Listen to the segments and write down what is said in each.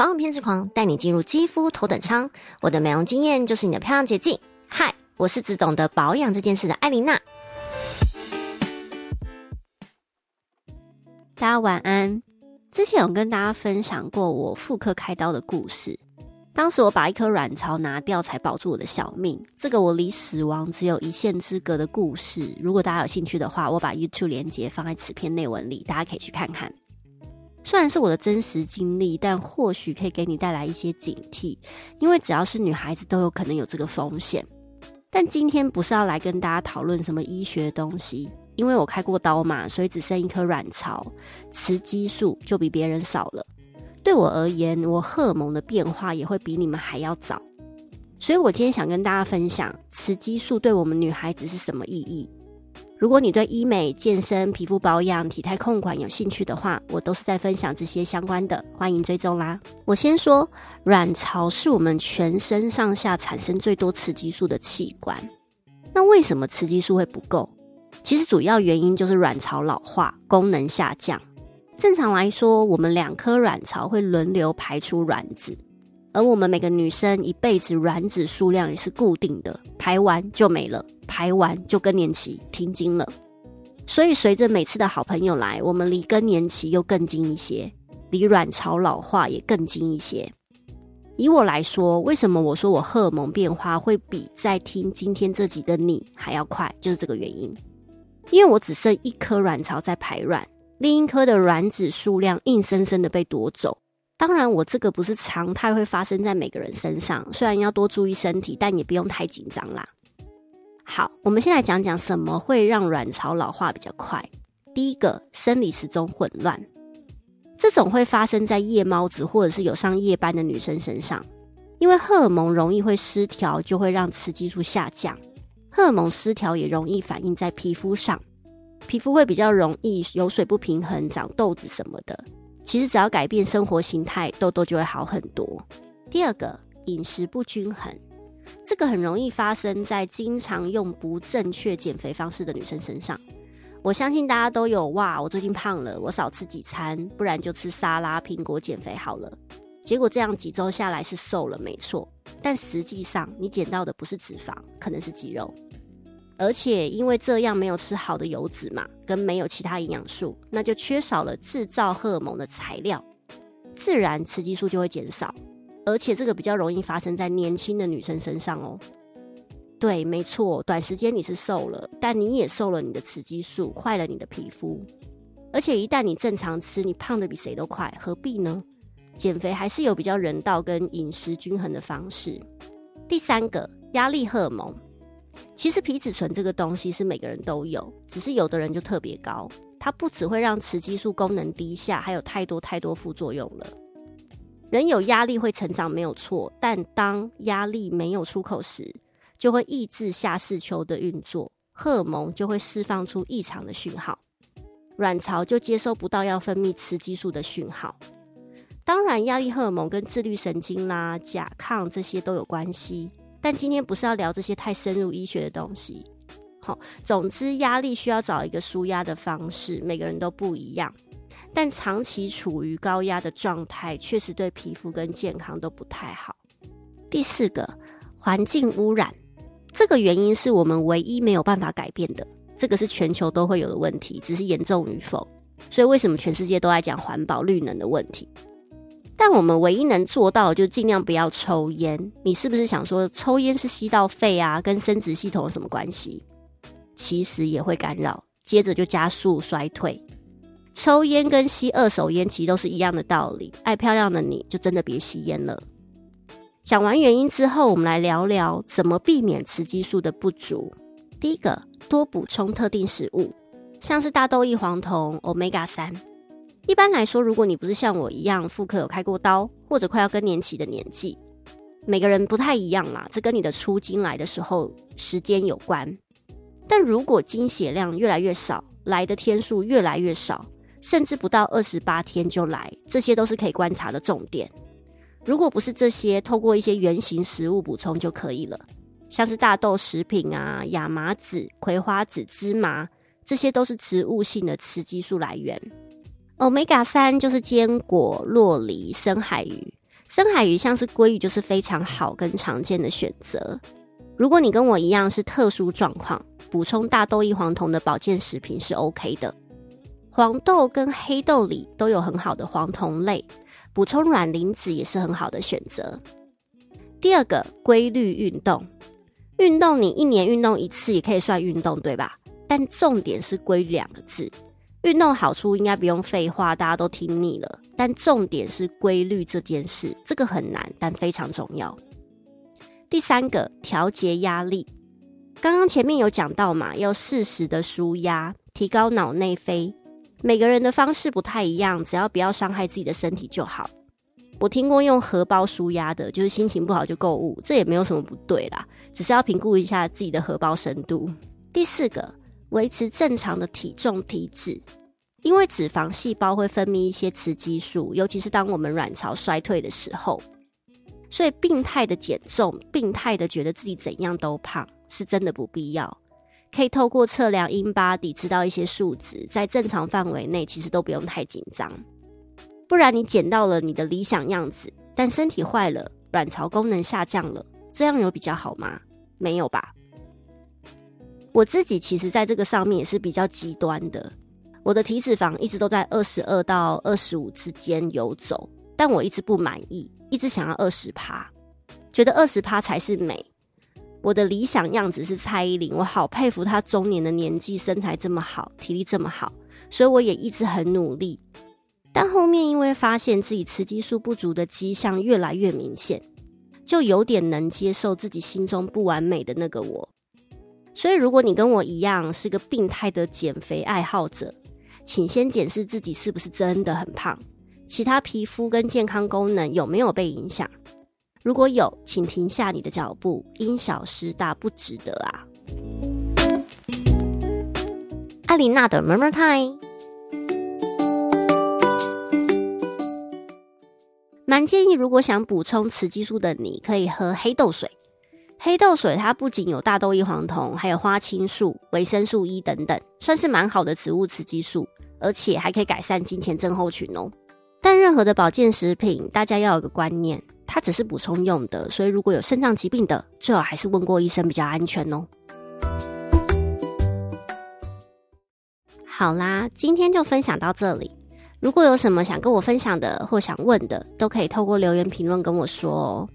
保养偏执狂带你进入肌肤头等舱，我的美容经验就是你的漂亮捷径。嗨，我是只懂得保养这件事的艾琳娜。大家晚安。之前有跟大家分享过我妇科开刀的故事，当时我把一颗卵巢拿掉才保住我的小命。这个我离死亡只有一线之隔的故事，如果大家有兴趣的话，我把 YouTube 连接放在此篇内文里，大家可以去看看。虽然是我的真实经历，但或许可以给你带来一些警惕，因为只要是女孩子都有可能有这个风险。但今天不是要来跟大家讨论什么医学东西，因为我开过刀嘛，所以只剩一颗卵巢，雌激素就比别人少了。对我而言，我荷尔蒙的变化也会比你们还要早。所以我今天想跟大家分享，雌激素对我们女孩子是什么意义。如果你对医美、健身、皮肤保养、体态控管有兴趣的话，我都是在分享这些相关的，欢迎追踪啦。我先说，卵巢是我们全身上下产生最多雌激素的器官。那为什么雌激素会不够？其实主要原因就是卵巢老化，功能下降。正常来说，我们两颗卵巢会轮流排出卵子，而我们每个女生一辈子卵子数量也是固定的，排完就没了。排完就更年期停经了，所以随着每次的好朋友来，我们离更年期又更近一些，离卵巢老化也更近一些。以我来说，为什么我说我荷尔蒙变化会比在听今天这集的你还要快，就是这个原因。因为我只剩一颗卵巢在排卵，另一颗的卵子数量硬生生的被夺走。当然，我这个不是常态会发生在每个人身上，虽然要多注意身体，但也不用太紧张啦。好，我们先来讲讲什么会让卵巢老化比较快。第一个，生理时钟混乱，这种会发生在夜猫子或者是有上夜班的女生身上，因为荷尔蒙容易会失调，就会让雌激素下降。荷尔蒙失调也容易反映在皮肤上，皮肤会比较容易有水不平衡、长痘子什么的。其实只要改变生活形态，痘痘就会好很多。第二个，饮食不均衡。这个很容易发生在经常用不正确减肥方式的女生身上。我相信大家都有哇，我最近胖了，我少吃几餐，不然就吃沙拉、苹果减肥好了。结果这样几周下来是瘦了，没错。但实际上你减到的不是脂肪，可能是肌肉。而且因为这样没有吃好的油脂嘛，跟没有其他营养素，那就缺少了制造荷尔蒙的材料，自然雌激素就会减少。而且这个比较容易发生在年轻的女生身上哦。对，没错，短时间你是瘦了，但你也瘦了你的雌激素，坏了你的皮肤。而且一旦你正常吃，你胖的比谁都快，何必呢？减肥还是有比较人道跟饮食均衡的方式。第三个，压力荷尔蒙。其实皮质醇这个东西是每个人都有，只是有的人就特别高。它不只会让雌激素功能低下，还有太多太多副作用了。人有压力会成长没有错，但当压力没有出口时，就会抑制下视丘的运作，荷尔蒙就会释放出异常的讯号，卵巢就接收不到要分泌雌激素的讯号。当然，压力荷尔蒙跟自律神经啦、甲亢这些都有关系，但今天不是要聊这些太深入医学的东西。好，总之压力需要找一个舒压的方式，每个人都不一样。但长期处于高压的状态，确实对皮肤跟健康都不太好。第四个，环境污染，这个原因是我们唯一没有办法改变的，这个是全球都会有的问题，只是严重与否。所以为什么全世界都在讲环保绿能的问题？但我们唯一能做到的，就尽量不要抽烟。你是不是想说，抽烟是吸到肺啊，跟生殖系统有什么关系？其实也会干扰，接着就加速衰退。抽烟跟吸二手烟其实都是一样的道理。爱漂亮的你就真的别吸烟了。讲完原因之后，我们来聊聊怎么避免雌激素的不足。第一个，多补充特定食物，像是大豆异黄酮、Omega 三。一般来说，如果你不是像我一样妇科有开过刀，或者快要更年期的年纪，每个人不太一样啦，这跟你的出经来的时候时间有关。但如果经血量越来越少，来的天数越来越少。甚至不到二十八天就来，这些都是可以观察的重点。如果不是这些，透过一些原型食物补充就可以了，像是大豆食品啊、亚麻籽、葵花籽、芝麻，这些都是植物性的雌激素来源。Omega 三就是坚果、洛梨、深海鱼，深海鱼像是鲑鱼，就是非常好跟常见的选择。如果你跟我一样是特殊状况，补充大豆异黄酮的保健食品是 OK 的。黄豆跟黑豆里都有很好的黄酮类，补充卵磷脂也是很好的选择。第二个，规律运动。运动你一年运动一次也可以算运动，对吧？但重点是“规律”两个字。运动好处应该不用废话，大家都听腻了。但重点是规律这件事，这个很难，但非常重要。第三个，调节压力。刚刚前面有讲到嘛，要适时的舒压，提高脑内啡。每个人的方式不太一样，只要不要伤害自己的身体就好。我听过用荷包舒压的，就是心情不好就购物，这也没有什么不对啦，只是要评估一下自己的荷包深度。第四个，维持正常的体重体脂，因为脂肪细胞会分泌一些雌激素，尤其是当我们卵巢衰退的时候，所以病态的减重，病态的觉得自己怎样都胖，是真的不必要。可以透过测量 InBody 知道一些数值，在正常范围内，其实都不用太紧张。不然你减到了你的理想样子，但身体坏了，卵巢功能下降了，这样有比较好吗？没有吧。我自己其实在这个上面也是比较极端的，我的体脂肪一直都在二十二到二十五之间游走，但我一直不满意，一直想要二十趴，觉得二十趴才是美。我的理想样子是蔡依林，我好佩服她中年的年纪，身材这么好，体力这么好，所以我也一直很努力。但后面因为发现自己雌激素不足的迹象越来越明显，就有点能接受自己心中不完美的那个我。所以如果你跟我一样是个病态的减肥爱好者，请先检视自己是不是真的很胖，其他皮肤跟健康功能有没有被影响。如果有，请停下你的脚步，因小失大不值得啊！艾琳娜的 Murmur Time。蛮建议，如果想补充雌激素的你，可以喝黑豆水。黑豆水它不仅有大豆异黄酮，还有花青素、维生素 E 等等，算是蛮好的植物雌激素，而且还可以改善金钱症候群哦。但任何的保健食品，大家要有个观念，它只是补充用的，所以如果有肾脏疾病的，最好还是问过医生比较安全哦。好啦，今天就分享到这里。如果有什么想跟我分享的或想问的，都可以透过留言评论跟我说哦。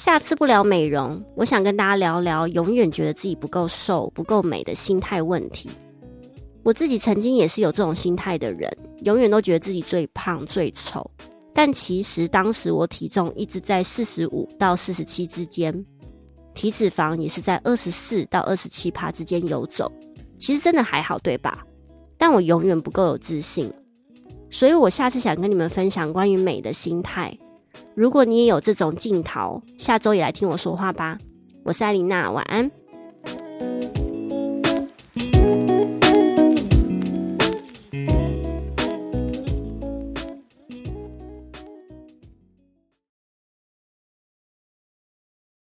下次不聊美容，我想跟大家聊聊永远觉得自己不够瘦、不够美的心态问题。我自己曾经也是有这种心态的人，永远都觉得自己最胖、最丑。但其实当时我体重一直在四十五到四十七之间，体脂肪也是在二十四到二十七趴之间游走。其实真的还好，对吧？但我永远不够有自信。所以，我下次想跟你们分享关于美的心态。如果你也有这种镜头，下周也来听我说话吧。我是艾琳娜，晚安。